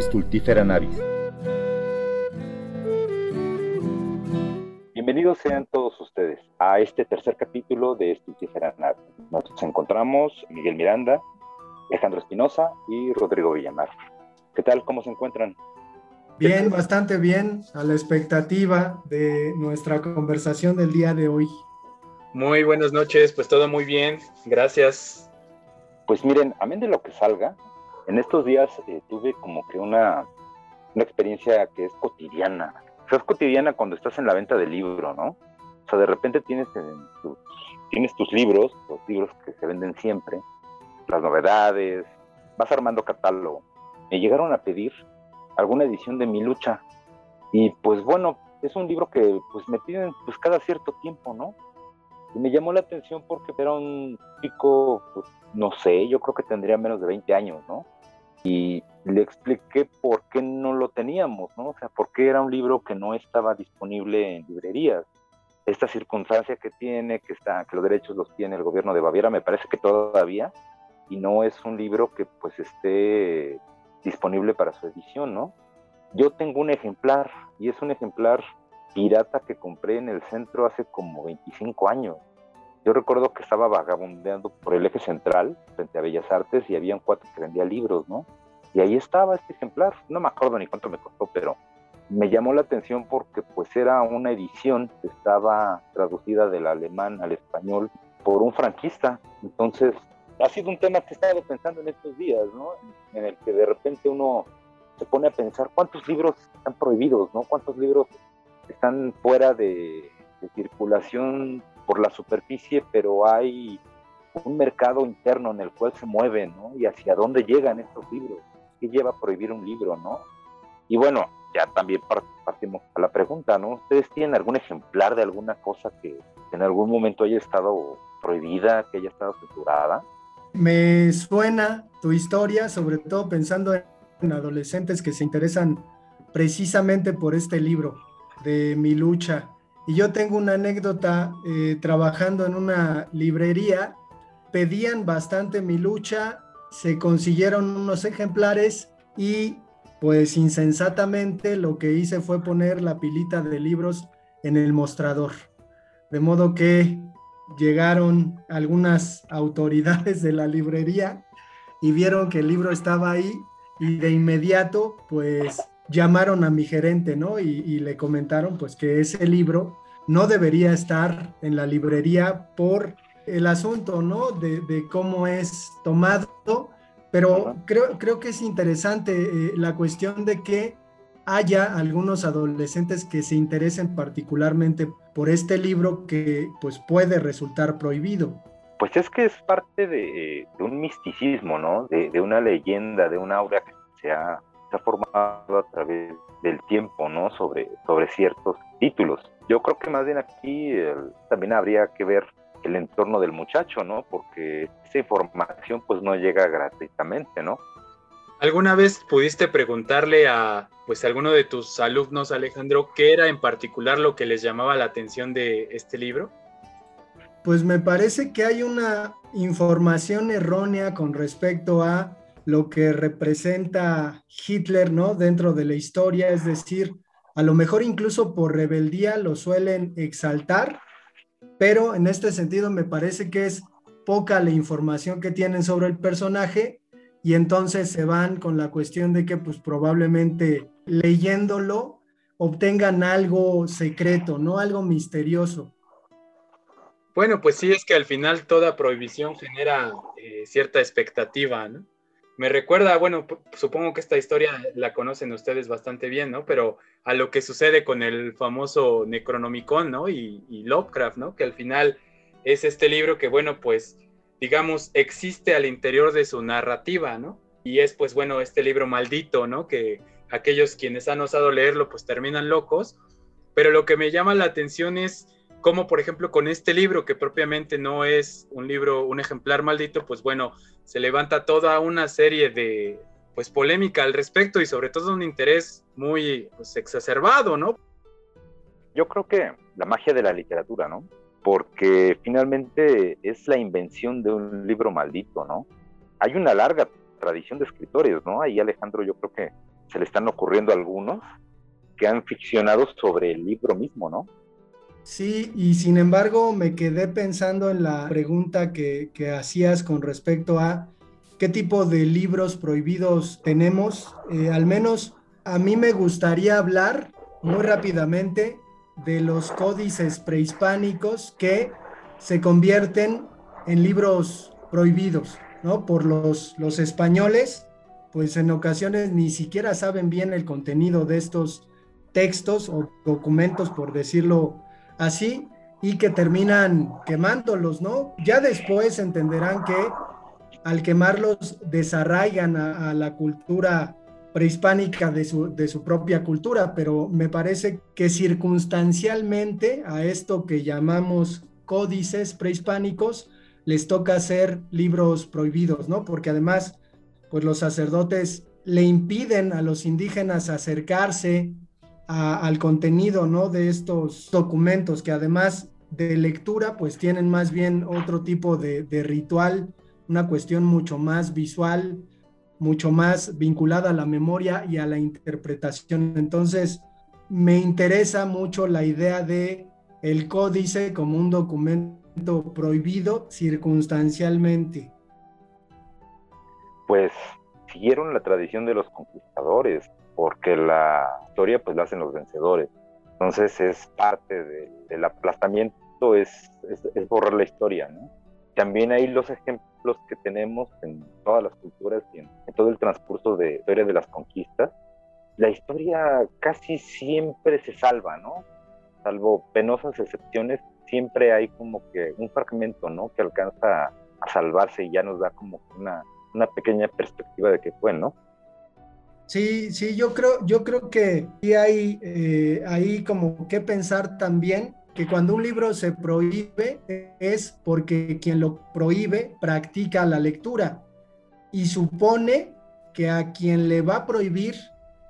Stultifera navis. Bienvenidos sean todos ustedes a este tercer capítulo de Stultifera navis. Nos encontramos Miguel Miranda, Alejandro Espinosa y Rodrigo Villamar. ¿Qué tal? ¿Cómo se encuentran? Bien, bastante bien, a la expectativa de nuestra conversación del día de hoy. Muy buenas noches, pues todo muy bien, gracias. Pues miren, amén de lo que salga, en estos días eh, tuve como que una, una experiencia que es cotidiana. O sea, es cotidiana cuando estás en la venta del libro, ¿no? O sea, de repente tienes, tus, tienes tus libros, los libros que se venden siempre, las novedades, vas armando catálogo. Me llegaron a pedir alguna edición de Mi Lucha. Y pues bueno, es un libro que pues me piden pues cada cierto tiempo, ¿no? Y me llamó la atención porque era un chico, pues, no sé, yo creo que tendría menos de 20 años, ¿no? Y le expliqué por qué no lo teníamos, ¿no? O sea, por qué era un libro que no estaba disponible en librerías. Esta circunstancia que tiene, que, está, que los derechos los tiene el gobierno de Baviera, me parece que todavía, y no es un libro que pues esté disponible para su edición, ¿no? Yo tengo un ejemplar, y es un ejemplar pirata que compré en el centro hace como 25 años. Yo recuerdo que estaba vagabundeando por el eje central, frente a Bellas Artes, y había un cuate que vendía libros, ¿no? Y ahí estaba este ejemplar, no me acuerdo ni cuánto me costó, pero me llamó la atención porque pues era una edición que estaba traducida del alemán al español por un franquista. Entonces, ha sido un tema que he estado pensando en estos días, ¿no? En el que de repente uno se pone a pensar cuántos libros están prohibidos, ¿no? Cuántos libros están fuera de, circulación por la superficie, pero hay un mercado interno en el cual se mueven, ¿no? Y hacia dónde llegan estos libros, qué lleva a prohibir un libro, ¿no? Y bueno, ya también partimos a la pregunta, ¿no? ¿Ustedes tienen algún ejemplar de alguna cosa que en algún momento haya estado prohibida, que haya estado censurada? Me suena tu historia, sobre todo pensando en adolescentes que se interesan precisamente por este libro de mi lucha. Y yo tengo una anécdota eh, trabajando en una librería, pedían bastante mi lucha, se consiguieron unos ejemplares y pues insensatamente lo que hice fue poner la pilita de libros en el mostrador. De modo que llegaron algunas autoridades de la librería y vieron que el libro estaba ahí y de inmediato pues llamaron a mi gerente, ¿no? Y, le comentaron pues que ese libro no debería estar en la librería por el asunto, ¿no? De, cómo es tomado, pero creo, creo que es interesante eh, la cuestión de que haya algunos adolescentes que se interesen particularmente por este libro que pues puede resultar prohibido. Pues es que es parte de, un misticismo, ¿no? De, una leyenda, de una aura que se ha, formado a través del tiempo, ¿no? Sobre, sobre ciertos títulos. Yo creo que más bien aquí también habría que ver el entorno del muchacho, ¿no? Porque esa información pues no llega gratuitamente, ¿no? ¿Alguna vez pudiste preguntarle a pues alguno de tus alumnos, Alejandro, qué era en particular lo que les llamaba la atención de este libro? Pues me parece que hay una información errónea con respecto a lo que representa Hitler, ¿no? Dentro de la historia, es decir, a lo mejor incluso por rebeldía lo suelen exaltar, pero en este sentido me parece que es poca la información que tienen sobre el personaje y entonces se van con la cuestión de que pues probablemente leyéndolo obtengan algo secreto, ¿no? Algo misterioso. Bueno, pues sí, es que al final toda prohibición genera eh, cierta expectativa, ¿no? Me recuerda, bueno, supongo que esta historia la conocen ustedes bastante bien, ¿no? Pero a lo que sucede con el famoso Necronomicon, ¿no? Y, Lovecraft, ¿no? Que al final es este libro que, bueno, pues digamos, existe al interior de su narrativa, ¿no? Y es, pues bueno, este libro maldito, ¿no? Que aquellos quienes han osado leerlo, pues terminan locos. Pero lo que me llama la atención es cómo, por ejemplo, con este libro, que propiamente no es un libro, un ejemplar maldito, pues bueno, se levanta toda una serie de, pues, polémica al respecto y sobre todo un interés muy pues, exacerbado, ¿no? Yo creo que la magia de la literatura, ¿no? porque finalmente es la invención de un libro maldito, ¿no? Hay una larga tradición de escritores, ¿no? Ahí Alejandro yo creo que se le están ocurriendo algunos que han ficcionado sobre el libro mismo, ¿no? Sí, y sin embargo me quedé pensando en la pregunta que, que hacías con respecto a qué tipo de libros prohibidos tenemos. Eh, al menos a mí me gustaría hablar muy rápidamente de los códices prehispánicos que se convierten en libros prohibidos, ¿no? Por los, los españoles, pues en ocasiones ni siquiera saben bien el contenido de estos textos o documentos, por decirlo así, y que terminan quemándolos, ¿no? Ya después entenderán que al quemarlos desarraigan a, la cultura prehispánica de su, de su, propia cultura, pero me parece que circunstancialmente a esto que llamamos códices prehispánicos les toca hacer libros prohibidos, ¿no? Porque además, pues los sacerdotes le impiden a los indígenas acercarse al contenido, ¿no? De estos documentos que además de lectura, pues tienen más bien otro tipo de, de ritual una cuestión mucho más visual, mucho más vinculada a la memoria y a la interpretación. Entonces, me interesa mucho la idea de el códice como un documento prohibido circunstancialmente. Pues siguieron la tradición de los conquistadores, porque la historia pues la hacen los vencedores. Entonces es parte del aplastamiento, es, es, borrar la historia, ¿no? También hay los ejemplos los que tenemos en todas las culturas y en, todo el transcurso de historia de las conquistas, la historia casi siempre se salva, ¿no? Salvo penosas excepciones, siempre hay como que un fragmento, ¿no? Que alcanza a salvarse y ya nos da como una, una pequeña perspectiva de qué fue, ¿no? Sí, sí, yo creo, yo creo que sí hay eh, como que pensar también que cuando un libro se prohíbe es porque quien lo prohíbe practica la lectura y supone que a quien le va a prohibir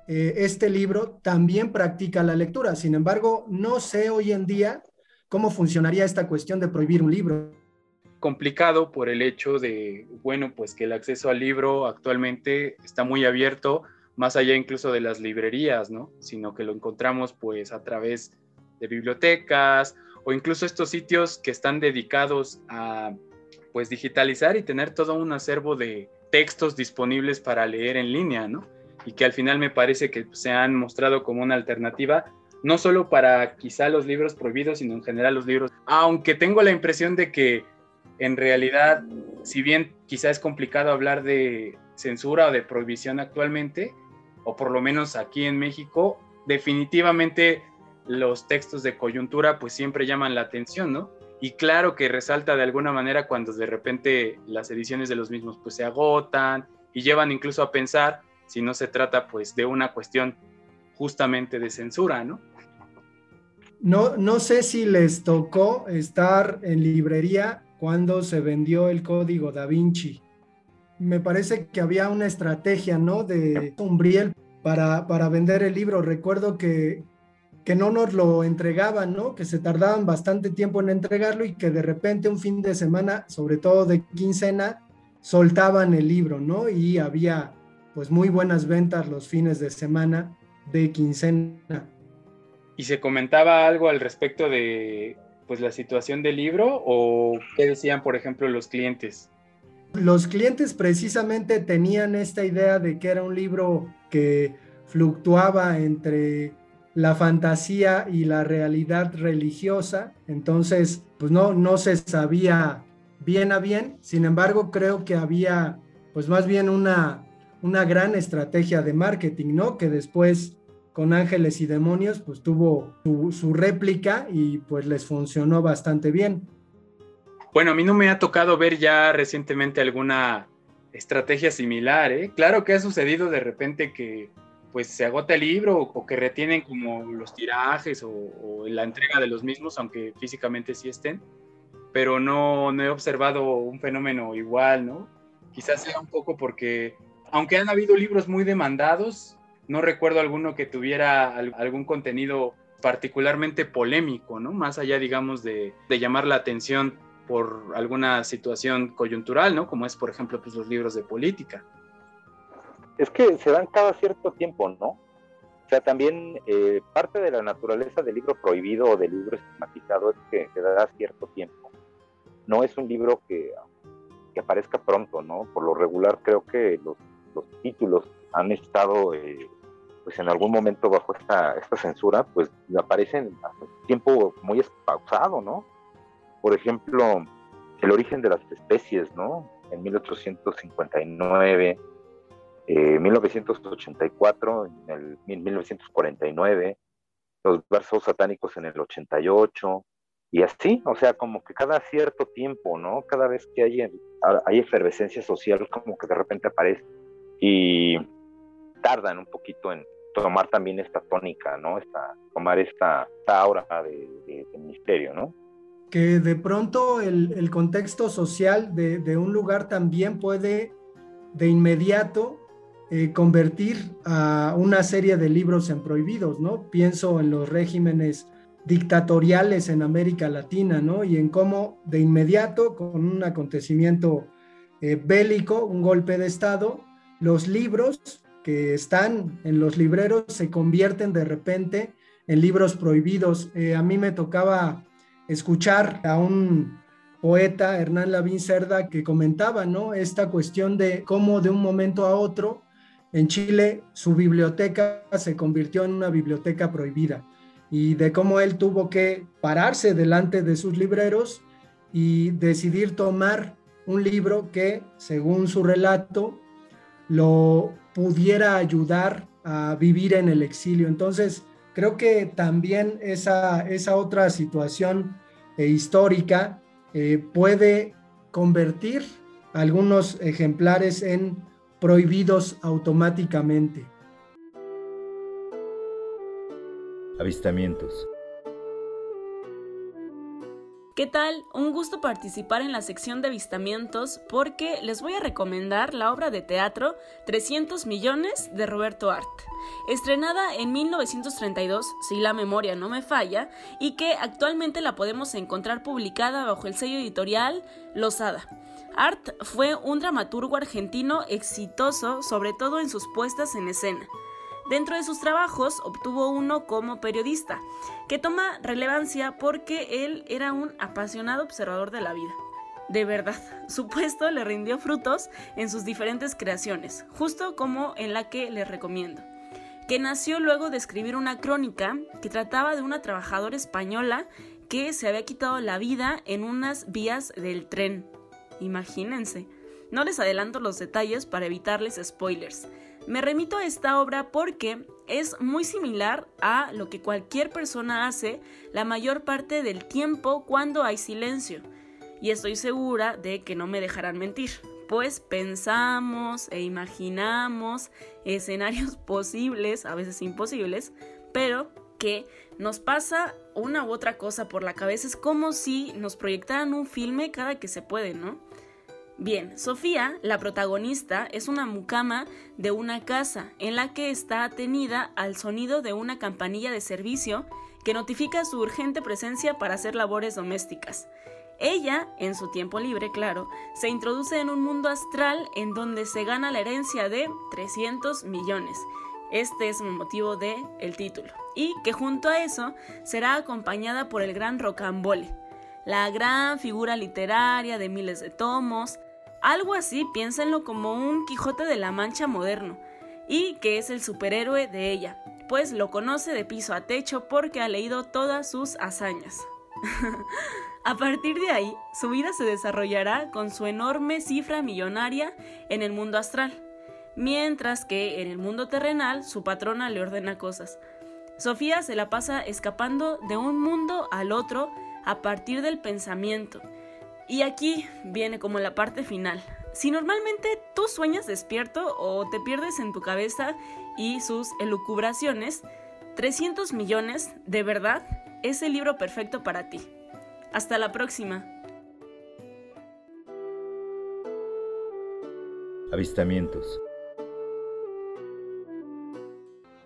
eh, este libro también practica la lectura. Sin embargo, no sé hoy en día cómo funcionaría esta cuestión de prohibir un libro. Complicado por el hecho de, bueno, pues que el acceso al libro actualmente está muy abierto, más allá incluso de las librerías, ¿no? Sino que lo encontramos pues a través de bibliotecas o incluso estos sitios que están dedicados a pues digitalizar y tener todo un acervo de textos disponibles para leer en línea, ¿no? Y que al final me parece que se han mostrado como una alternativa no solo para quizá los libros prohibidos, sino en general los libros, aunque tengo la impresión de que en realidad, si bien quizá es complicado hablar de censura o de prohibición actualmente, o por lo menos aquí en México, definitivamente los textos de coyuntura pues siempre llaman la atención, ¿no? Y claro que resalta de alguna manera cuando de repente las ediciones de los mismos pues se agotan y llevan incluso a pensar si no se trata pues de una cuestión justamente de censura, ¿no? No, no sé si les tocó estar en librería cuando se vendió el código da Vinci. Me parece que había una estrategia, ¿no? De Umbriel para, para vender el libro. Recuerdo que, que no nos lo entregaban, ¿no? Que se tardaban bastante tiempo en entregarlo y que de repente un fin de semana, sobre todo de quincena, soltaban el libro, ¿no? Y había pues muy buenas ventas los fines de semana de quincena. ¿Y se comentaba algo al respecto de pues la situación del libro o qué decían, por ejemplo, los clientes? Los clientes precisamente tenían esta idea de que era un libro que fluctuaba entre la fantasía y la realidad religiosa, entonces pues no, no se sabía bien a bien, sin embargo creo que había pues más bien una, una gran estrategia de marketing, ¿no? Que después con Ángeles y Demonios pues tuvo su, su réplica y pues les funcionó bastante bien. Bueno, a mí no me ha tocado ver ya recientemente alguna estrategia similar, ¿eh? Claro que ha sucedido de repente que pues se agota el libro o, que retienen como los tirajes o, la entrega de los mismos, aunque físicamente sí estén, pero no, no he observado un fenómeno igual, ¿no? Quizás sea un poco porque, aunque han habido libros muy demandados, no recuerdo alguno que tuviera algún contenido particularmente polémico, ¿no? Más allá, digamos, de, de llamar la atención por alguna situación coyuntural, ¿no? Como es, por ejemplo, pues, los libros de política. Es que se dan cada cierto tiempo, ¿no? O sea, también eh, parte de la naturaleza del libro prohibido o del libro estigmatizado es que se da cierto tiempo. No es un libro que, que aparezca pronto, ¿no? Por lo regular creo que los, los títulos han estado eh, pues en algún momento bajo esta, esta censura, pues aparecen a tiempo muy espausado, ¿no? Por ejemplo, El origen de las especies, ¿no? En 1859, eh, 1984, en, el, 1949, los versos satánicos en el 88, y así, o sea, como que cada cierto tiempo, ¿no? Cada vez que hay, hay efervescencia social, como que de repente aparece. Y tardan un poquito en tomar también esta tónica, ¿no? Esta, tomar esta, aura de, misterio, ¿no? Que de pronto el, contexto social de, un lugar también puede de inmediato eh, convertir a una serie de libros en prohibidos, ¿no? Pienso en los regímenes dictatoriales en América Latina, ¿no? Y en cómo de inmediato, con un acontecimiento eh, bélico, un golpe de Estado, los libros que están en los libreros se convierten de repente en libros prohibidos. Eh, a mí me tocaba escuchar a un poeta, Hernán Lavín Cerda, que comentaba, ¿no? Esta cuestión de cómo de un momento a otro en Chile su biblioteca se convirtió en una biblioteca prohibida y de cómo él tuvo que pararse delante de sus libreros y decidir tomar un libro que, según su relato, lo pudiera ayudar a vivir en el exilio. Entonces, creo que también esa, esa otra situación eh, histórica eh, puede convertir algunos ejemplares en prohibidos automáticamente. Avistamientos. ¿Qué tal? Un gusto participar en la sección de avistamientos porque les voy a recomendar la obra de teatro 300 millones de Roberto Art, estrenada en 1932, si la memoria no me falla, y que actualmente la podemos encontrar publicada bajo el sello editorial Losada. Art fue un dramaturgo argentino exitoso, sobre todo en sus puestas en escena. Dentro de sus trabajos obtuvo uno como periodista, que toma relevancia porque él era un apasionado observador de la vida. De verdad, su puesto le rindió frutos en sus diferentes creaciones, justo como en la que les recomiendo, que nació luego de escribir una crónica que trataba de una trabajadora española que se había quitado la vida en unas vías del tren. Imagínense. No les adelanto los detalles para evitarles spoilers, me remito a esta obra porque es muy similar a lo que cualquier persona hace la mayor parte del tiempo cuando hay silencio. Y estoy segura de que no me dejarán mentir, pues pensamos e imaginamos escenarios posibles, a veces imposibles, pero que nos pasa una u otra cosa por la cabeza. Es como si nos proyectaran un filme cada que se puede, ¿no? Bien, Sofía, la protagonista, es una mucama de una casa en la que está atenida al sonido de una campanilla de servicio que notifica su urgente presencia para hacer labores domésticas. Ella, en su tiempo libre, claro, se introduce en un mundo astral en donde se gana la herencia de 300 millones. Este es el motivo de el título. Y que junto a eso será acompañada por el gran Rocambole, la gran figura literaria de miles de tomos, algo así, piénsenlo como un Quijote de la Mancha moderno, y que es el superhéroe de ella, pues lo conoce de piso a techo porque ha leído todas sus hazañas. a partir de ahí, su vida se desarrollará con su enorme cifra millonaria en el mundo astral, mientras que en el mundo terrenal su patrona le ordena cosas. Sofía se la pasa escapando de un mundo al otro a partir del pensamiento, y aquí viene como la parte final. Si normalmente tú sueñas despierto o te pierdes en tu cabeza y sus elucubraciones, 300 millones, de verdad, es el libro perfecto para ti. Hasta la próxima. Avistamientos.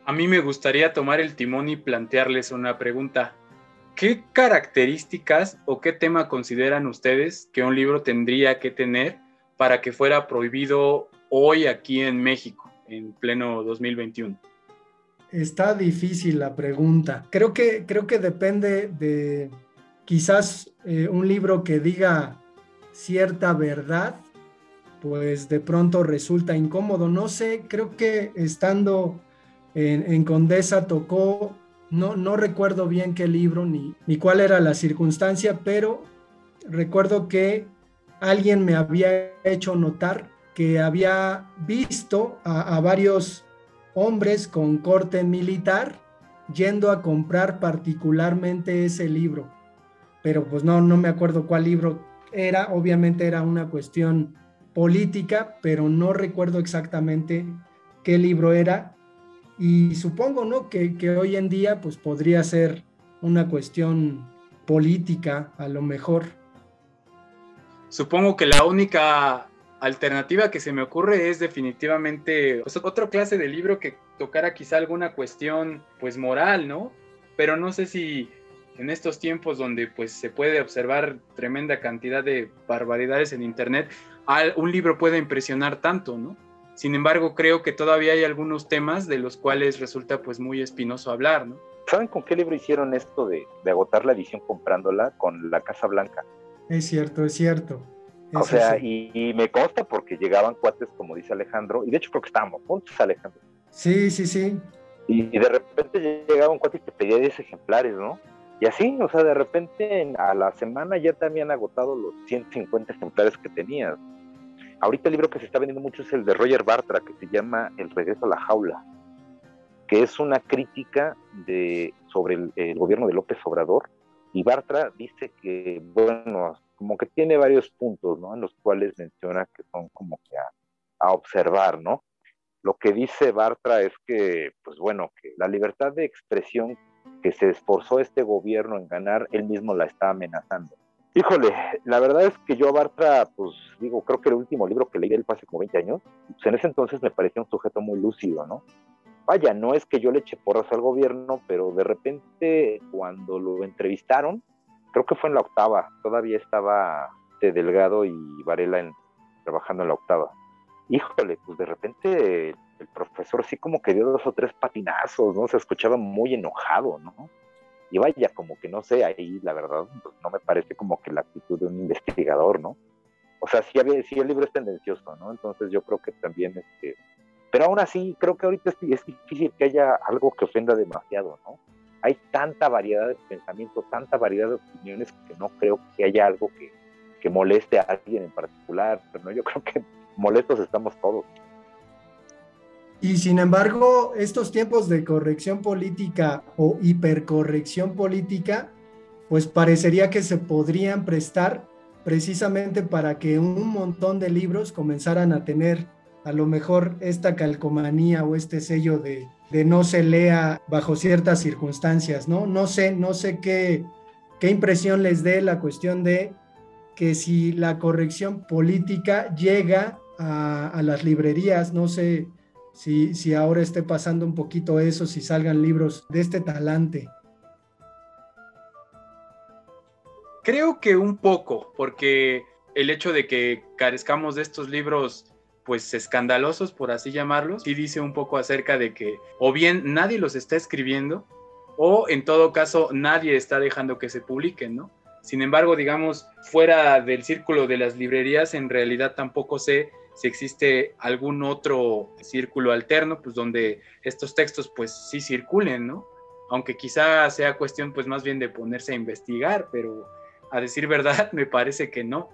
A mí me gustaría tomar el timón y plantearles una pregunta. ¿Qué características o qué tema consideran ustedes que un libro tendría que tener para que fuera prohibido hoy aquí en México? en pleno 2021? Está difícil la pregunta. Creo que, creo que depende de quizás eh, un libro que diga cierta verdad, pues de pronto resulta incómodo. No sé, creo que estando en, Condesa tocó, no, no recuerdo bien qué libro ni, ni cuál era la circunstancia, pero recuerdo que alguien me había hecho notar que había visto a, varios hombres con corte militar yendo a comprar particularmente ese libro. Pero pues no, no me acuerdo cuál libro era, obviamente era una cuestión política, pero no recuerdo exactamente qué libro era. Y supongo, ¿no? Que, hoy en día pues podría ser una cuestión política a lo mejor. Supongo que la única alternativa que se me ocurre es definitivamente pues, otra clase de libro que tocara quizá alguna cuestión pues moral, ¿no? Pero no sé si en estos tiempos donde pues se puede observar tremenda cantidad de barbaridades en internet, un libro puede impresionar tanto, ¿no? Sin embargo, creo que todavía hay algunos temas de los cuales resulta pues muy espinoso hablar, ¿no? ¿Saben con qué libro hicieron esto de, de agotar la edición comprándola? Con La Casa Blanca. Es cierto, es cierto. o sea, y, me consta porque llegaban cuates, como dice Alejandro, y de hecho creo que estábamos juntos, Alejandro. Sí, sí, sí. Y, de repente llegaba un cuate y te pedía 10 ejemplares, ¿no? Y así, o sea, de repente a la semana ya te habían agotado los 150 ejemplares que tenías. Ahorita el libro que se está vendiendo mucho es el de Roger Bartra, que se llama El regreso a la jaula, que es una crítica de, sobre el gobierno de López Obrador y Bartra dice que, bueno, como que tiene varios puntos, ¿no? En los cuales menciona que son como que a, observar, ¿no? Lo que dice Bartra es que, pues bueno, que la libertad de expresión que se esforzó este gobierno en ganar, él mismo la está amenazando. Híjole, la verdad es que yo a Bartra, pues digo, creo que el último libro que leí de él fue hace como 20 años, pues en ese entonces me parecía un sujeto muy lúcido, ¿no? vaya, no es que yo le eche porras al gobierno, pero de repente cuando lo entrevistaron, creo que fue en la octava, todavía estaba de Delgado y Varela trabajando en la octava. Híjole, pues de repente el profesor sí como que dio dos o tres patinazos, ¿no? Se escuchaba muy enojado, ¿no? Y vaya, como que no sé, ahí la verdad, no me parece como que la actitud de un investigador, ¿no? O sea, sí, sí el libro es tendencioso, ¿no? Entonces yo creo que también este, pero aún así, creo que ahorita es, difícil que haya algo que ofenda demasiado, ¿no? Hay tanta variedad de pensamientos, tanta variedad de opiniones que no creo que haya algo que, que moleste a alguien en particular, ¿no? Yo creo que molestos estamos todos. Y sin embargo, estos tiempos de corrección política o hipercorrección política, pues parecería que se podrían prestar precisamente para que un montón de libros comenzaran a tener a lo mejor esta calcomanía o este sello de, no se lea bajo ciertas circunstancias, ¿no? No sé, no sé qué, qué impresión les dé la cuestión de que si la corrección política llega a, las librerías, no sé si, si ahora esté pasando un poquito eso, si salgan libros de este talante. Creo que un poco, porque el hecho de que carezcamos de estos libros pues escandalosos, por así llamarlos, y dice un poco acerca de que o bien nadie los está escribiendo o en todo caso nadie está dejando que se publiquen, ¿no? Sin embargo, digamos, fuera del círculo de las librerías, en realidad tampoco sé si existe algún otro círculo alterno, pues donde estos textos pues sí circulen, ¿no? Aunque quizá sea cuestión pues más bien de ponerse a investigar, pero a decir verdad me parece que no.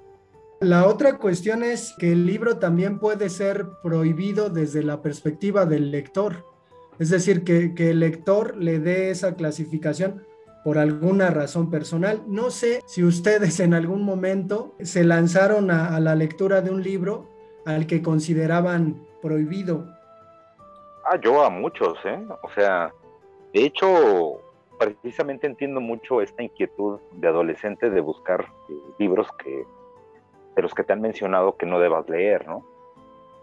La otra cuestión es que el libro también puede ser prohibido desde la perspectiva del lector. Es decir, que, el lector le dé esa clasificación por alguna razón personal. No sé si ustedes en algún momento se lanzaron a, la lectura de un libro al que consideraban prohibido. Ah, yo a muchos, ¿eh? O sea, de hecho, precisamente entiendo mucho esta inquietud de adolescente de buscar eh, libros que de los que te han mencionado que no debas leer, ¿no?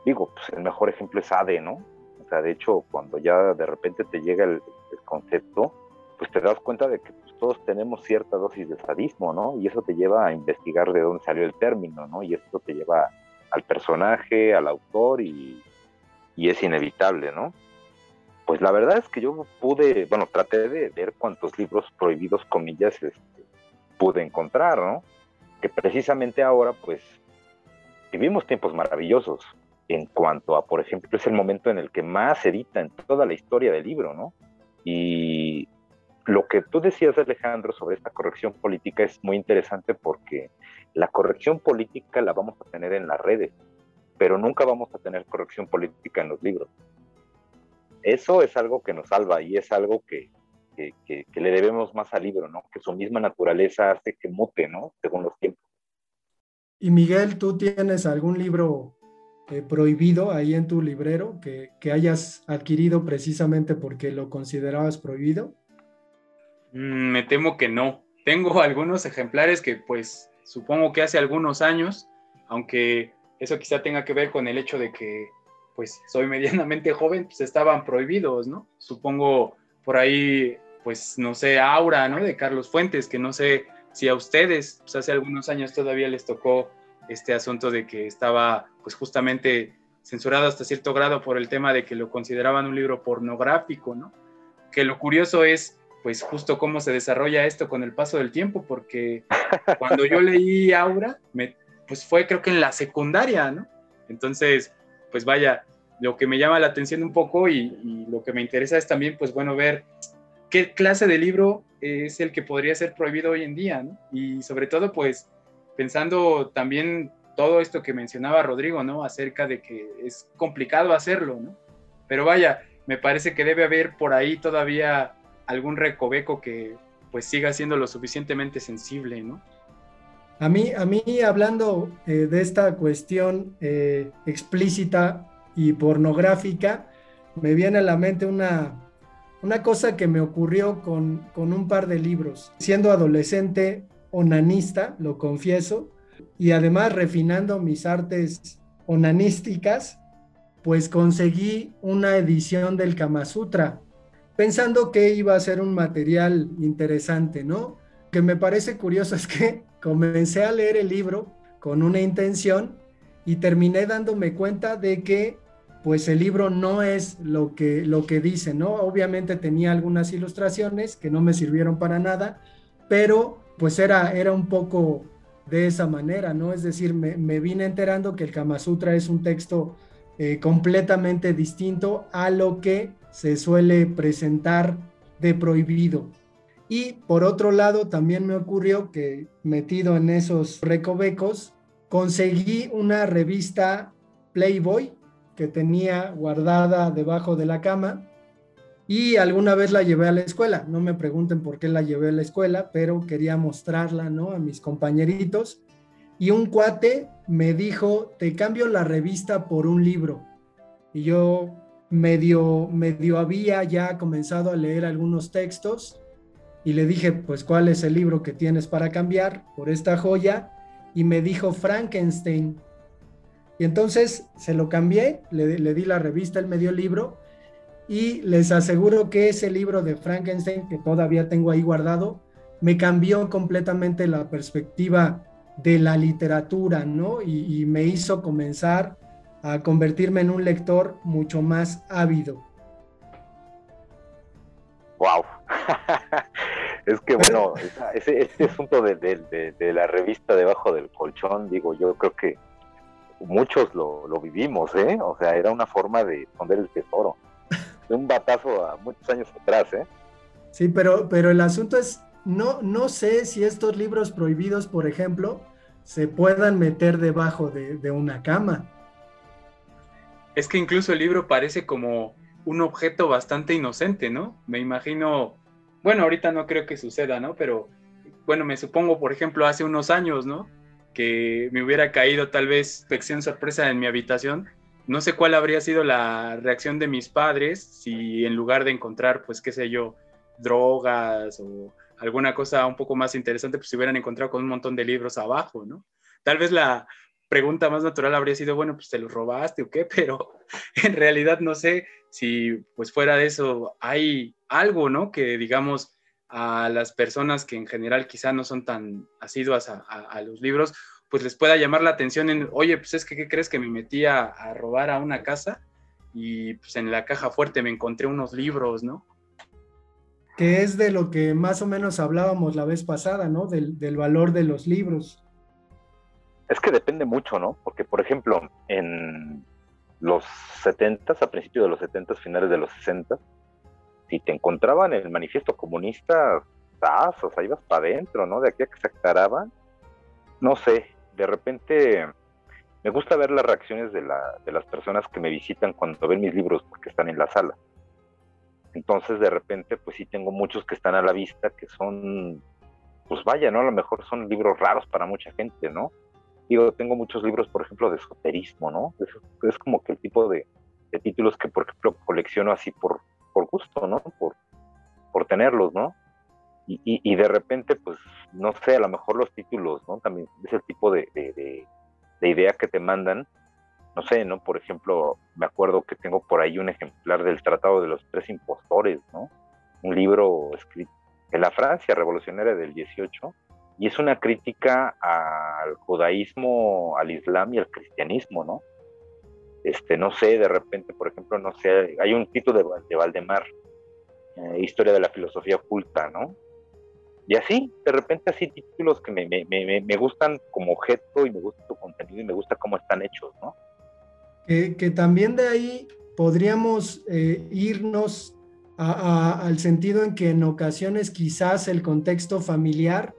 Digo, pues el mejor ejemplo es ADE, ¿no? O sea, de hecho, cuando ya de repente te llega el, concepto, pues te das cuenta de que pues, todos tenemos cierta dosis de sadismo, ¿no? Y eso te lleva a investigar de dónde salió el término, ¿no? Y esto te lleva al personaje, al autor y, y es inevitable, ¿no? Pues la verdad es que yo pude, bueno, traté de ver cuántos libros prohibidos, comillas, este, pude encontrar, ¿no? Que precisamente ahora, pues, vivimos tiempos maravillosos en cuanto a, por ejemplo, es el momento en el que más se edita en toda la historia del libro, ¿no? Y lo que tú decías, Alejandro, sobre esta corrección política es muy interesante porque la corrección política la vamos a tener en las redes, pero nunca vamos a tener corrección política en los libros. Eso es algo que nos salva y es algo que, que, le debemos más al libro, ¿no? Que su misma naturaleza hace que mute, ¿no? Según los tiempos. Y Miguel, ¿tú tienes algún libro eh, prohibido ahí en tu librero que, que, hayas adquirido precisamente porque lo considerabas prohibido? Mm, me temo que no. Tengo algunos ejemplares que pues supongo que hace algunos años, aunque eso quizá tenga que ver con el hecho de que pues soy medianamente joven, pues estaban prohibidos, ¿no? Supongo por ahí pues no sé, Aura, ¿no? De Carlos Fuentes, que no sé si a ustedes, pues hace algunos años todavía les tocó este asunto de que estaba pues justamente censurado hasta cierto grado por el tema de que lo consideraban un libro pornográfico, ¿no? Que lo curioso es pues justo cómo se desarrolla esto con el paso del tiempo, porque cuando yo leí Aura, me, pues fue creo que en la secundaria, ¿no? Entonces, pues vaya, lo que me llama la atención un poco y, y lo que me interesa es también, pues bueno, ver qué clase de libro es el que podría ser prohibido hoy en día, ¿no? Y sobre todo, pues, pensando también todo esto que mencionaba Rodrigo, ¿no? Acerca de que es complicado hacerlo, ¿no? Pero vaya, me parece que debe haber por ahí todavía algún recoveco que pues siga siendo lo suficientemente sensible, ¿no? A mí, a mí hablando eh, de esta cuestión eh, explícita y pornográfica, me viene a la mente una, una cosa que me ocurrió con, un par de libros. Siendo adolescente onanista, lo confieso, y además refinando mis artes onanísticas, pues conseguí una edición del Kama Sutra, pensando que iba a ser un material interesante, ¿no? Que me parece curioso es que comencé a leer el libro con una intención y terminé dándome cuenta de que pues el libro no es lo que, lo que dice, ¿no? Obviamente tenía algunas ilustraciones que no me sirvieron para nada, pero pues era, era un poco de esa manera, ¿no? Es decir, me, vine enterando que el Kama Sutra es un texto eh, completamente distinto a lo que se suele presentar de prohibido. Y por otro lado, también me ocurrió que metido en esos recovecos, conseguí una revista Playboy que tenía guardada debajo de la cama y alguna vez la llevé a la escuela. No me pregunten por qué la llevé a la escuela, pero quería mostrarla ¿no? a mis compañeritos. Y un cuate me dijo, te cambio la revista por un libro. Y yo medio, medio había ya comenzado a leer algunos textos y le dije, pues, ¿cuál es el libro que tienes para cambiar por esta joya? Y me dijo Frankenstein. Y entonces se lo cambié, le, di la revista, el medio libro, y les aseguro que ese libro de Frankenstein, que todavía tengo ahí guardado, me cambió completamente la perspectiva de la literatura, ¿no? Y, y me hizo comenzar a convertirme en un lector mucho más ávido. ¡Wow! es que bueno, ese, asunto de, de, la revista debajo del colchón, digo, yo creo que muchos lo, vivimos, ¿eh? O sea, era una forma de esconder el tesoro. De un batazo a muchos años atrás, ¿eh? Sí, pero, pero el asunto es, no, no sé si estos libros prohibidos, por ejemplo, se puedan meter debajo de, una cama. Es que incluso el libro parece como un objeto bastante inocente, ¿no? Me imagino, bueno, ahorita no creo que suceda, ¿no? Pero bueno, me supongo, por ejemplo, hace unos años, ¿no? que me hubiera caído tal vez infección sorpresa en mi habitación, no sé cuál habría sido la reacción de mis padres si en lugar de encontrar, pues qué sé yo, drogas o alguna cosa un poco más interesante, pues se hubieran encontrado con un montón de libros abajo, ¿no? Tal vez la pregunta más natural habría sido, bueno, pues te los robaste o qué, pero en realidad no sé si pues fuera de eso hay algo, ¿no? Que digamos a las personas que en general quizá no son tan asiduas a, los libros, pues les pueda llamar la atención en, oye, pues es que, ¿qué crees que me metí a, robar a una casa? y pues en la caja fuerte me encontré unos libros, ¿no? Que es de lo que más o menos hablábamos la vez pasada, ¿no? Del, del valor de los libros. Es que depende mucho, ¿no? Porque, por ejemplo, en los 70, a principios de los 70, finales de los 60, si te encontraban el manifiesto comunista, estás, o sea, ibas para adentro, ¿no? De aquí a que se aclaraban, no sé, de repente me gusta ver las reacciones de, la, de las personas que me visitan cuando ven mis libros porque están en la sala. Entonces, de repente, pues sí tengo muchos que están a la vista, que son, pues vaya, ¿no? A lo mejor son libros raros para mucha gente, ¿no? Digo, tengo muchos libros, por ejemplo, de esoterismo, ¿no? Es, como que el tipo de, títulos que, por ejemplo, colecciono así por, por gusto, ¿no? Por, por tenerlos, ¿no? Y, de repente, pues, no sé, a lo mejor los títulos, ¿no? También es el tipo de, de, idea que te mandan. No sé, ¿no? Por ejemplo, me acuerdo que tengo por ahí un ejemplar del Tratado de los Tres Impostores, ¿no? Un libro escrito en la Francia revolucionaria del 18, y es una crítica al judaísmo, al islam y al cristianismo, ¿no? Este, no sé, de repente, por ejemplo, no sé, hay un título de, de Valdemar, eh, Historia de la Filosofía Oculta, ¿no? Y así, de repente, así títulos que me, me, me, me gustan como objeto y me gusta su contenido y me gusta cómo están hechos, ¿no? Que, también de ahí podríamos eh, irnos al sentido en que en ocasiones quizás el contexto familiar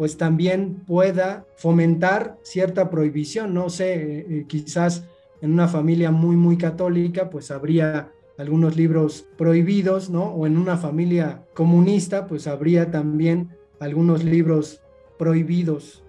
pues también pueda fomentar cierta prohibición. No sé, eh, eh, quizás en una familia muy, muy católica, pues habría algunos libros prohibidos, ¿no? O en una familia comunista, pues habría también algunos libros prohibidos.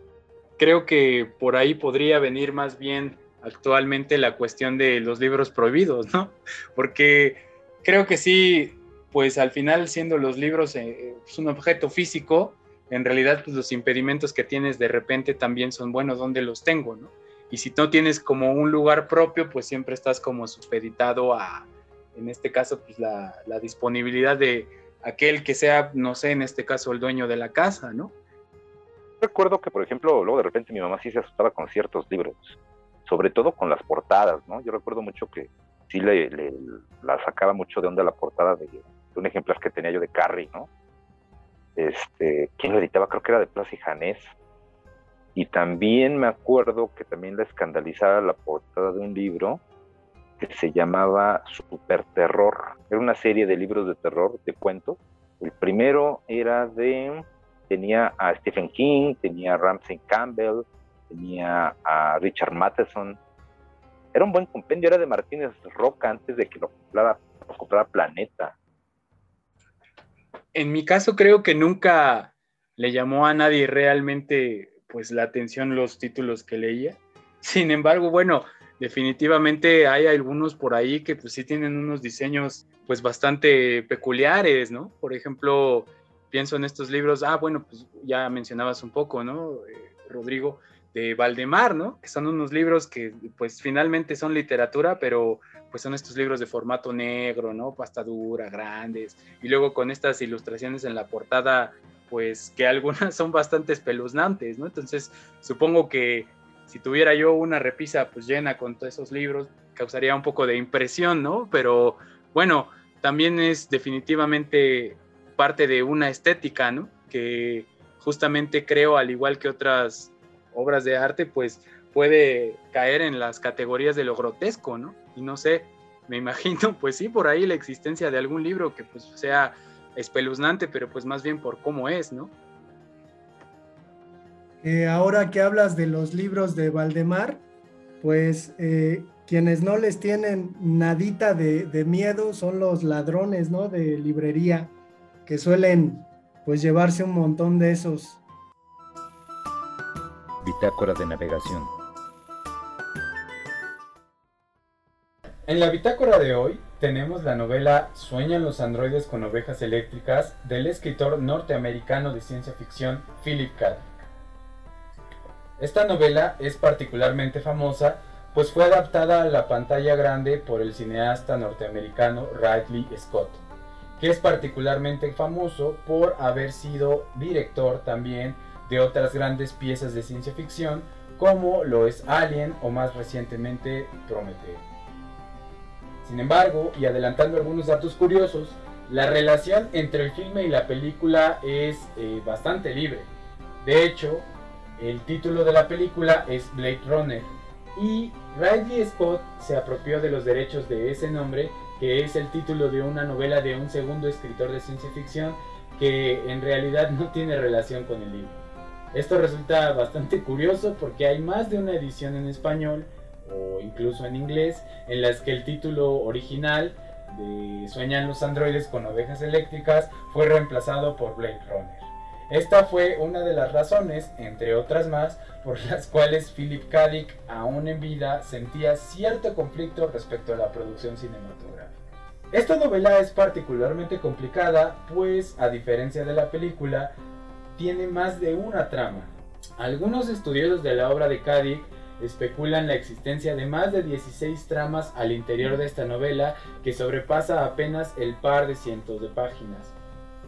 Creo que por ahí podría venir más bien actualmente la cuestión de los libros prohibidos, ¿no? Porque creo que sí, pues al final siendo los libros eh, un objeto físico, en realidad pues, los impedimentos que tienes de repente también son buenos, ¿dónde los tengo? ¿no? Y si no tienes como un lugar propio, pues siempre estás como supeditado a, en este caso, pues la, disponibilidad de aquel que sea, no sé, en este caso el dueño de la casa, ¿no? Recuerdo que, por ejemplo, luego de repente mi mamá sí se asustaba con ciertos libros, sobre todo con las portadas, ¿no? Yo recuerdo mucho que sí le, la sacaba mucho de onda la portada de, un ejemplar que tenía yo de Carrie, ¿no? Este, ¿quién lo editaba? Creo que era de Plaza y. Y también me acuerdo que también la escandalizaba la portada de un libro que se llamaba Super Terror. Era una serie de libros de terror, de cuentos. El primero era de, tenía a Stephen King, tenía a Ramsey Campbell, tenía a Richard Matheson. Era un buen compendio, era de Martínez Roca antes de que lo comprara, lo comprara Planeta en mi caso creo que nunca le llamó a nadie realmente pues la atención los títulos que leía. Sin embargo, bueno, definitivamente hay algunos por ahí que pues sí tienen unos diseños pues bastante peculiares, ¿no? Por ejemplo, pienso en estos libros, ah, bueno, pues ya mencionabas un poco, ¿no? Eh, Rodrigo, de Valdemar, ¿no? Que son unos libros que pues finalmente son literatura, pero pues son estos libros de formato negro, ¿no? Pasta dura, grandes, y luego con estas ilustraciones en la portada, pues que algunas son bastante espeluznantes, ¿no? Entonces, supongo que si tuviera yo una repisa pues llena con todos esos libros, causaría un poco de impresión, ¿no? Pero bueno, también es definitivamente parte de una estética, ¿no? Que justamente creo, al igual que otras obras de arte, pues puede caer en las categorías de lo grotesco, ¿no? Y no sé, me imagino, pues sí, por ahí la existencia de algún libro que pues sea espeluznante, pero pues más bien por cómo es, ¿no? Eh, ahora que hablas de los libros de Valdemar, pues eh, quienes no les tienen nadita de, de, miedo son los ladrones, ¿no? De librería, que suelen pues llevarse un montón de esos. Bitácora de navegación. En la bitácora de hoy tenemos la novela Sueñan los androides con ovejas eléctricas del escritor norteamericano de ciencia ficción Philip K. Esta novela es particularmente famosa pues fue adaptada a la pantalla grande por el cineasta norteamericano Ridley Scott, que es particularmente famoso por haber sido director también de otras grandes piezas de ciencia ficción como lo es Alien o más recientemente Prometeo. Sin embargo, y adelantando algunos datos curiosos, la relación entre el filme y la película es eh, bastante libre. De hecho, el título de la película es Blade Runner y Ridley Scott se apropió de los derechos de ese nombre, que es el título de una novela de un segundo escritor de ciencia ficción que en realidad no tiene relación con el libro. Esto resulta bastante curioso porque hay más de una edición en español o incluso en inglés en las que el título original de Sueñan los androides con ovejas eléctricas fue reemplazado por Blade Runner. Esta fue una de las razones, entre otras más, por las cuales Philip K. Dick, aún en vida, sentía cierto conflicto respecto a la producción cinematográfica. Esta novela es particularmente complicada, pues, a diferencia de la película, tiene más de una trama. Algunos estudiosos de la obra de K. especulan la existencia de más de 16 tramas al interior de esta novela que sobrepasa apenas el par de cientos de páginas.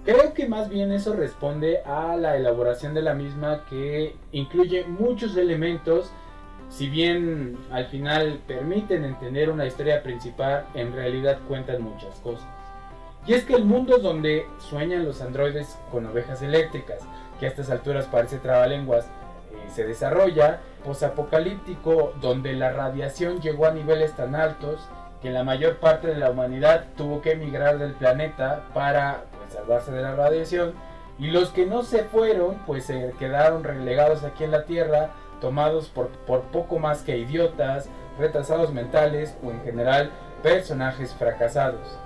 Creo que más bien eso responde a la elaboración de la misma que incluye muchos elementos, si bien al final permiten entender una historia principal, en realidad cuentan muchas cosas. Y es que el mundo donde sueñan los androides con ovejas eléctricas, que a estas alturas parece trabalenguas, se desarrolla, posapocalíptico, donde la radiación llegó a niveles tan altos que la mayor parte de la humanidad tuvo que emigrar del planeta para salvarse de la radiación. Y los que no se fueron, pues se quedaron relegados aquí en la Tierra, tomados por, por poco más que idiotas, retrasados mentales o en general personajes fracasados.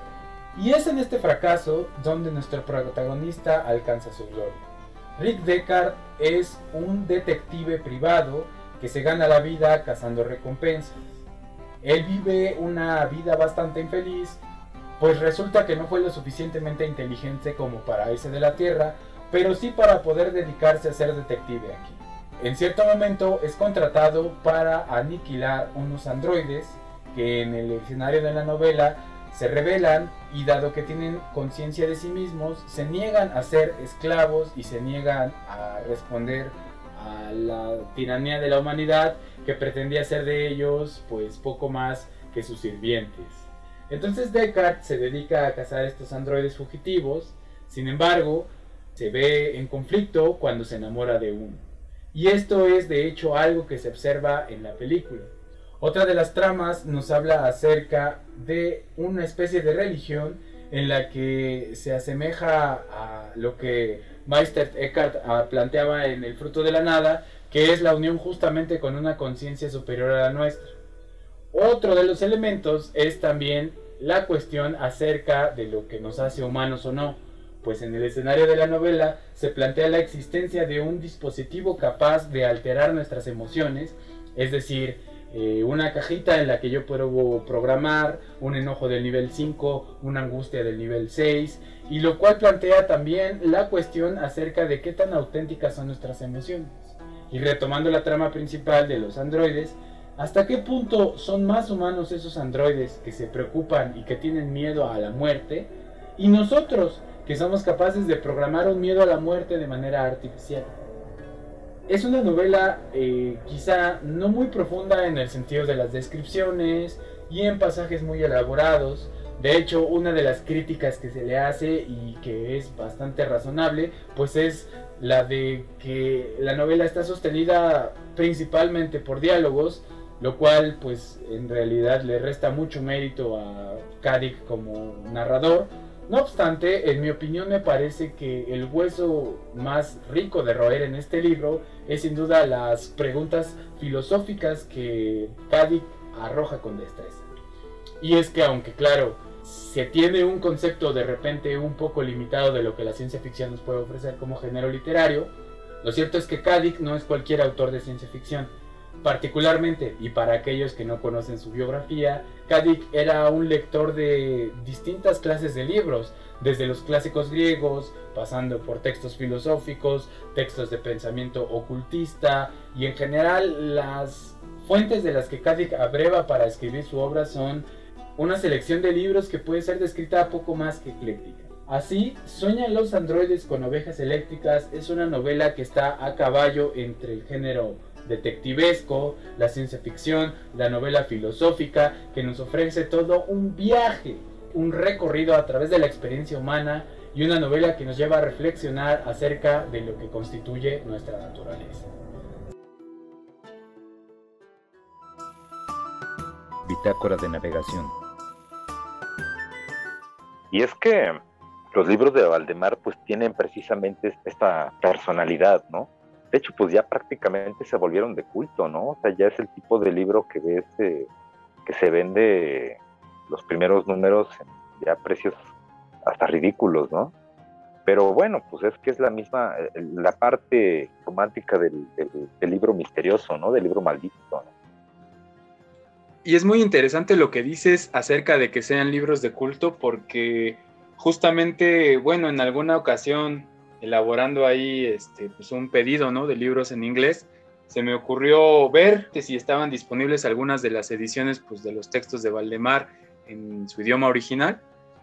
Y es en este fracaso donde nuestro protagonista alcanza su gloria. Rick Deckard es un detective privado que se gana la vida cazando recompensas. Él vive una vida bastante infeliz pues resulta que no fue lo suficientemente inteligente como para irse de la Tierra, pero sí para poder dedicarse a ser detective aquí. En cierto momento es contratado para aniquilar unos androides que en el escenario de la novela se rebelan y dado que tienen conciencia de sí mismos, se niegan a ser esclavos y se niegan a responder a la tiranía de la humanidad que pretendía ser de ellos pues poco más que sus sirvientes. Entonces Deckard se dedica a cazar estos androides fugitivos, sin embargo, se ve en conflicto cuando se enamora de uno. Y esto es de hecho algo que se observa en la película. Otra de las tramas nos habla acerca de una especie de religión en la que se asemeja a lo que Meister Eckhart ah, planteaba en El fruto de la nada, que es la unión justamente con una conciencia superior a la nuestra. Otro de los elementos es también la cuestión acerca de lo que nos hace humanos o no, pues en el escenario de la novela se plantea la existencia de un dispositivo capaz de alterar nuestras emociones, es decir, eh, una cajita en la que yo puedo programar un enojo del nivel 5, una angustia del nivel 6, y lo cual plantea también la cuestión acerca de qué tan auténticas son nuestras emociones. Y retomando la trama principal de los androides, ¿Hasta qué punto son más humanos esos androides que se preocupan y que tienen miedo a la muerte? Y nosotros, que somos capaces de programar un miedo a la muerte de manera artificial. Es una novela eh, quizá no muy profunda en el sentido de las descripciones y en pasajes muy elaborados. De hecho, una de las críticas que se le hace y que es bastante razonable, pues es la de que la novela está sostenida principalmente por diálogos lo cual pues en realidad le resta mucho mérito a Kadik como narrador. No obstante, en mi opinión me parece que el hueso más rico de roer en este libro es sin duda las preguntas filosóficas que Kadik arroja con destreza. Y es que aunque claro, se tiene un concepto de repente un poco limitado de lo que la ciencia ficción nos puede ofrecer como género literario, lo cierto es que Kadik no es cualquier autor de ciencia ficción Particularmente, y para aquellos que no conocen su biografía, Kadik era un lector de distintas clases de libros, desde los clásicos griegos, pasando por textos filosóficos, textos de pensamiento ocultista, y en general las fuentes de las que Kadik abreva para escribir su obra son una selección de libros que puede ser descrita poco más que ecléctica. Así, Sueñan los androides con ovejas eléctricas es una novela que está a caballo entre el género detectivesco, la ciencia ficción, la novela filosófica, que nos ofrece todo un viaje, un recorrido a través de la experiencia humana y una novela que nos lleva a reflexionar acerca de lo que constituye nuestra naturaleza. Bitácora de navegación. Y es que los libros de Valdemar pues tienen precisamente esta personalidad, ¿no? De hecho, pues ya prácticamente se volvieron de culto, ¿no? O sea, ya es el tipo de libro que ves eh, que se vende los primeros números ya precios hasta ridículos, ¿no? Pero bueno, pues es que es la misma, eh, la parte romántica del, del libro misterioso, ¿no? Del libro maldito, ¿no? Y es muy interesante lo que dices acerca de que sean libros de culto porque justamente, bueno, en alguna ocasión elaborando ahí este, pues un pedido ¿no? de libros en inglés, se me ocurrió ver si estaban disponibles algunas de las ediciones pues, de los textos de Valdemar en su idioma original.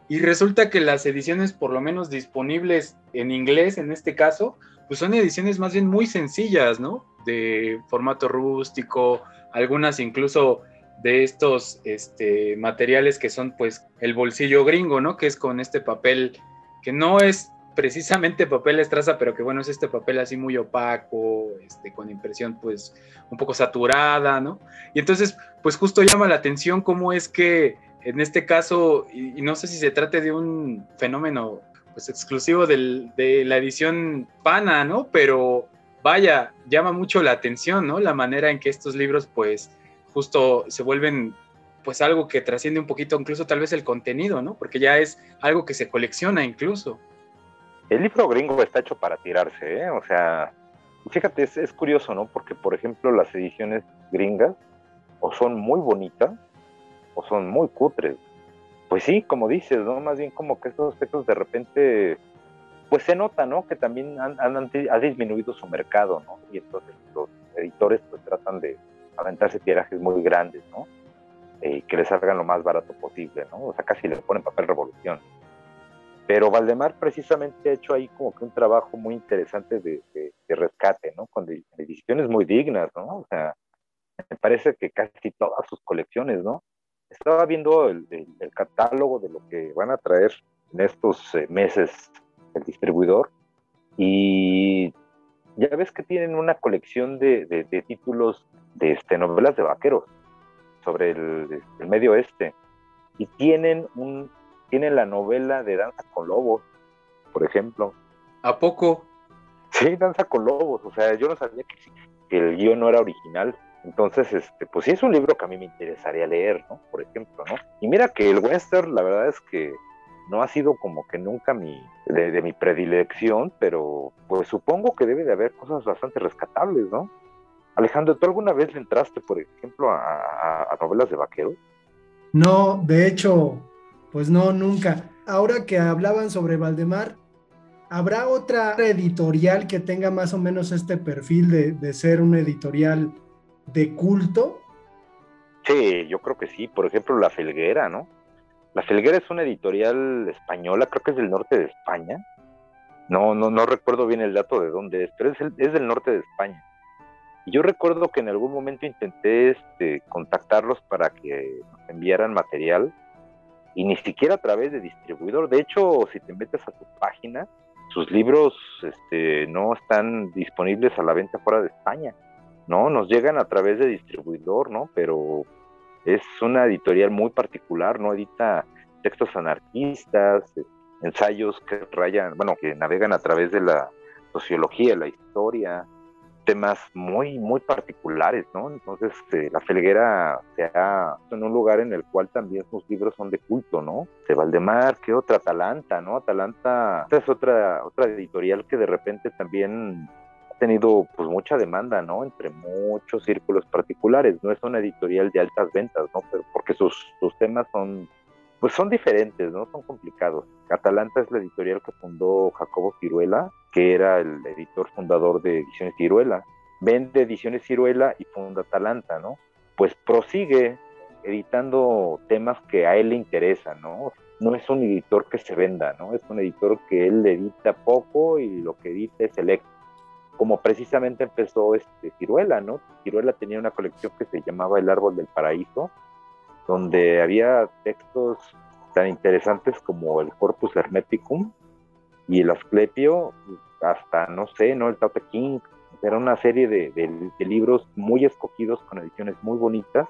Y resulta que las ediciones, por lo menos disponibles en inglés en este caso, pues son ediciones más bien muy sencillas, ¿no? De formato rústico, algunas incluso de estos este, materiales que son pues el bolsillo gringo, ¿no? Que es con este papel que no es precisamente papel estraza, pero que bueno, es este papel así muy opaco, este, con impresión pues un poco saturada, ¿no? Y entonces, pues justo llama la atención cómo es que en este caso, y, no sé si se trate de un fenómeno pues exclusivo de la edición pana, ¿no? Pero vaya, llama mucho la atención, ¿no? La manera en que estos libros pues justo se vuelven pues algo que trasciende un poquito incluso tal vez el contenido, ¿no? Porque ya es algo que se colecciona incluso. El libro gringo está hecho para tirarse, ¿eh? O sea, fíjate, es, curioso, ¿no? Porque, por ejemplo, las ediciones gringas o son muy bonitas o son muy cutres. Pues sí, como dices, ¿no? Más bien como que estos textos de repente, pues se nota, ¿no? Que también han, ha disminuido su mercado, ¿no? Y entonces los editores pues tratan de aventarse tirajes muy grandes, ¿no? Eh, que les salgan lo más barato posible, ¿no? O sea, casi le ponen papel revolución. Pero Valdemar precisamente ha hecho ahí como que un trabajo muy interesante de, rescate, ¿no? Con ediciones muy dignas, ¿no? O sea, me parece que casi todas sus colecciones, ¿no? Estaba viendo el, catálogo de lo que van a traer en estos eh, meses el distribuidor y ya ves que tienen una colección de, títulos de este, novelas de vaqueros sobre el, el medio oeste y tienen un tiene la novela de Danza con Lobos, por ejemplo. ¿A poco? Sí, Danza con Lobos, o sea, yo no sabía que, el guion no era original. Entonces, este, pues sí es un libro que a mí me interesaría leer, ¿no? Por ejemplo, ¿no? Y mira que el western, la verdad es que no ha sido como que nunca mi, de, mi predilección, pero pues supongo que debe de haber cosas bastante rescatables, ¿no? Alejandro, ¿tú alguna vez le entraste, por ejemplo, a, a novelas de vaqueros? No, de hecho, pues no, nunca. Ahora que hablaban sobre Valdemar, ¿habrá otra editorial que tenga más o menos este perfil de, ser un editorial de culto? Sí, yo creo que sí. Por ejemplo, La Felguera, ¿no? La Felguera es una editorial española, creo que es del norte de España. No, no, no recuerdo bien el dato de dónde es, pero es, es del norte de España. Y yo recuerdo que en algún momento intenté este, contactarlos para que nos enviaran material y ni siquiera a través de distribuidor. De hecho, si te metes a su página, sus libros este, no están disponibles a la venta fuera de España, ¿no? Nos llegan a través de distribuidor, ¿no? Pero es una editorial muy particular, ¿no? Edita textos anarquistas, ensayos que rayan, bueno, que navegan a través de la sociología, la historia, temas muy, muy particulares, ¿no? Entonces, eh, La Felguera se ha en un lugar en el cual también sus libros son de culto, ¿no? De Valdemar, ¿qué otra? Atalanta, ¿no? Atalanta es otra, otra editorial que de repente también ha tenido pues mucha demanda, ¿no? Entre muchos círculos particulares, no es una editorial de altas ventas, ¿no? Pero porque sus, sus temas son pues son diferentes, ¿no? Son complicados. Atalanta es la editorial que fundó Jacobo Ciruela, que era el editor fundador de Ediciones Ciruela. Vende Ediciones Ciruela y funda Atalanta, ¿no? Pues prosigue editando temas que a él le interesan, ¿no? No es un editor que se venda, ¿no? Es un editor que él edita poco y lo que edita es selecto. como precisamente empezó este Ciruela, ¿no? Ciruela tenía una colección que se llamaba El Árbol del Paraíso, donde había textos tan interesantes como el Corpus Hermeticum y el Asclepio, hasta, no sé, ¿no? El Tao King, era una serie de, libros muy escogidos con ediciones muy bonitas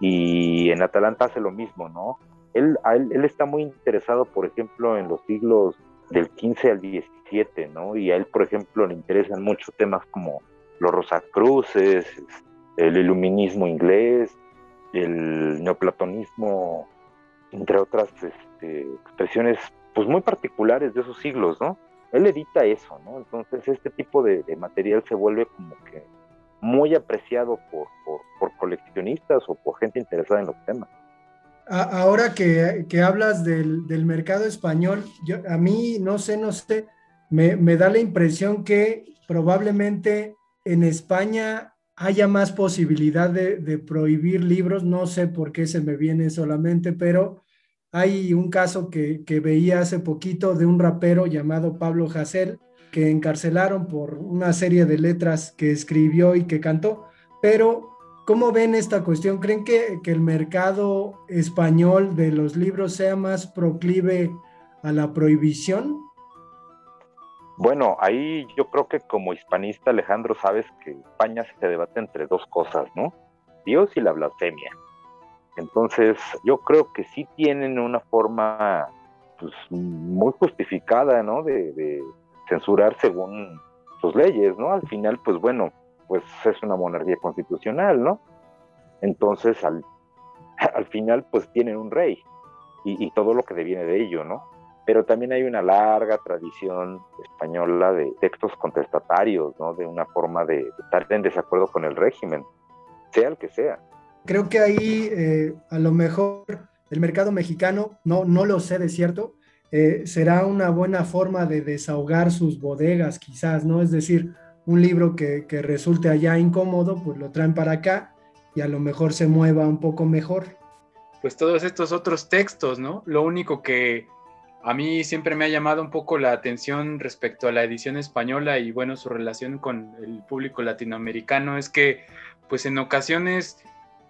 y en Atalanta hace lo mismo, ¿no? Él, él, está muy interesado, por ejemplo, en los siglos del 15 al 17, ¿no? Y a él, por ejemplo, le interesan muchos temas como los Rosacruces, el iluminismo inglés, el neoplatonismo, entre otras este, expresiones pues muy particulares de esos siglos, ¿no? Él edita eso, ¿no? Entonces este tipo de, material se vuelve como que muy apreciado por, coleccionistas o por gente interesada en los temas. Ahora que, hablas del, mercado español, yo, a mí no sé, no sé, me, da la impresión que probablemente en España haya más posibilidad de, prohibir libros, no sé por qué se me viene solamente, pero hay un caso que, veía hace poquito de un rapero llamado Pablo Hassel, que encarcelaron por una serie de letras que escribió y que cantó. Pero, ¿cómo ven esta cuestión? ¿Creen que el mercado español de los libros sea más proclive a la prohibición? Bueno, ahí yo creo que como hispanista, Alejandro, sabes que España se debate entre dos cosas, ¿no? Dios y la blasfemia. Entonces, yo creo que sí tienen una forma pues, muy justificada, ¿no? De, censurar según sus leyes, ¿no? Al final, pues bueno, pues es una monarquía constitucional, ¿no? Entonces, al, al final, pues tienen un rey y, y, todo lo que deviene de ello, ¿no? Pero también hay una larga tradición española de textos contestatarios, ¿no? De una forma de estar en desacuerdo con el régimen, sea el que sea. Creo que ahí eh, a lo mejor el mercado mexicano, no, no lo sé de cierto, eh, será una buena forma de desahogar sus bodegas quizás, ¿no? Es decir, un libro que, que resulte allá incómodo, pues lo traen para acá y a lo mejor se mueva un poco mejor. Pues todos estos otros textos, ¿no? Lo único que a mí siempre me ha llamado un poco la atención respecto a la edición española y bueno, su relación con el público latinoamericano es que pues en ocasiones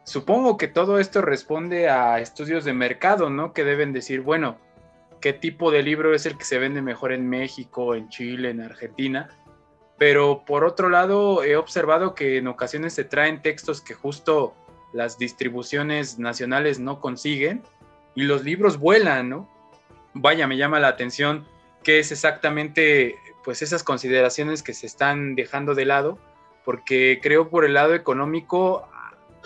Supongo que todo esto responde a estudios de mercado, ¿no? Que deben decir, bueno, qué tipo de libro es el que se vende mejor en México, en Chile, en Argentina. Pero por otro lado, he observado que en ocasiones se traen textos que justo las distribuciones nacionales no consiguen y los libros vuelan, ¿no? Vaya, me llama la atención qué es exactamente pues esas consideraciones que se están dejando de lado, porque creo por el lado económico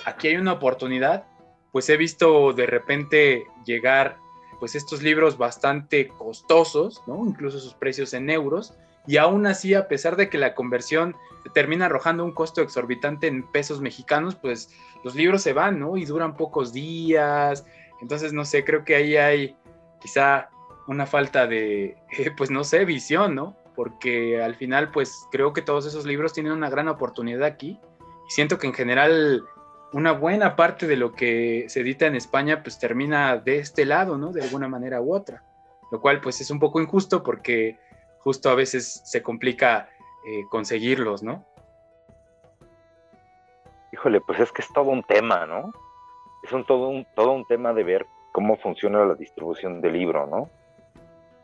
aquí hay una oportunidad, pues he visto de repente llegar pues estos libros bastante costosos, ¿no? Incluso sus precios en euros, y aún así, a pesar de que la conversión termina arrojando un costo exorbitante en pesos mexicanos, pues los libros se van, ¿no? Y duran pocos días. Entonces, no sé, creo que ahí hay quizá una falta de, pues no sé, visión, ¿no? Porque al final, pues creo que todos esos libros tienen una gran oportunidad aquí. Y siento que en general una buena parte de lo que se edita en España pues termina de este lado, ¿no? De alguna manera u otra, lo cual pues es un poco injusto porque justo a veces se complica eh, conseguirlos, ¿no? Híjole, pues es que es todo un tema, ¿no? Es un, todo, un, todo un tema de ver cómo funciona la distribución del libro, ¿no?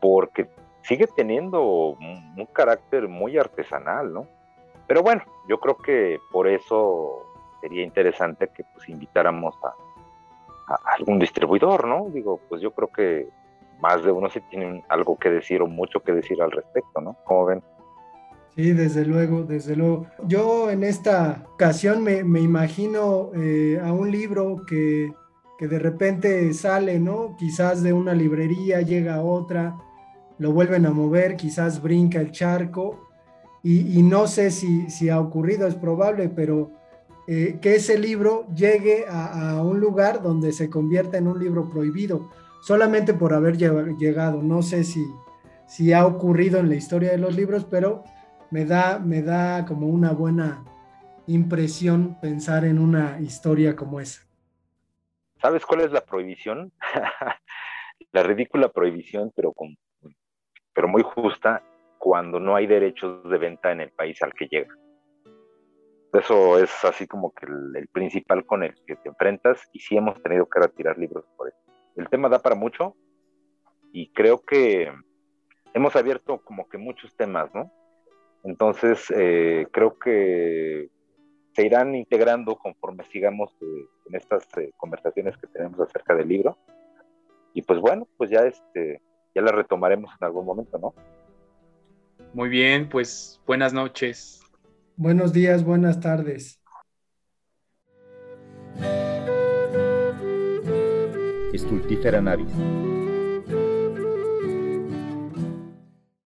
Porque sigue teniendo un carácter muy artesanal, ¿no? Pero bueno, yo creo que por eso sería interesante que pues invitáramos a, algún distribuidor, ¿no? Digo, pues yo creo que más de uno sí tiene algo que decir o mucho que decir al respecto, ¿no? ¿Cómo ven? Sí, desde luego, desde luego. Yo en esta ocasión me, me imagino eh, a un libro que, que, de repente sale, ¿no? Quizás de una librería llega a otra, lo vuelven a mover, quizás brinca el charco y, no sé si, si ha ocurrido, es probable, pero eh, que ese libro llegue a, un lugar donde se convierta en un libro prohibido, solamente por haber llegado. No sé si, si ha ocurrido en la historia de los libros, pero me da, me da como una buena impresión pensar en una historia como esa. ¿Sabes cuál es la prohibición? la ridícula prohibición, pero, con, pero muy justa, cuando no hay derechos de venta en el país al que llega. Eso es así como que el, principal con el que te enfrentas y sí hemos tenido que retirar libros por eso. El tema da para mucho y creo que hemos abierto como que muchos temas, ¿no? Entonces, eh, creo que se irán integrando conforme sigamos eh, en estas eh, conversaciones que tenemos acerca del libro. Y pues bueno, pues ya este, ya la retomaremos en algún momento, ¿no? Muy bien, pues buenas noches. Buenos días, buenas tardes. Estultífera navis.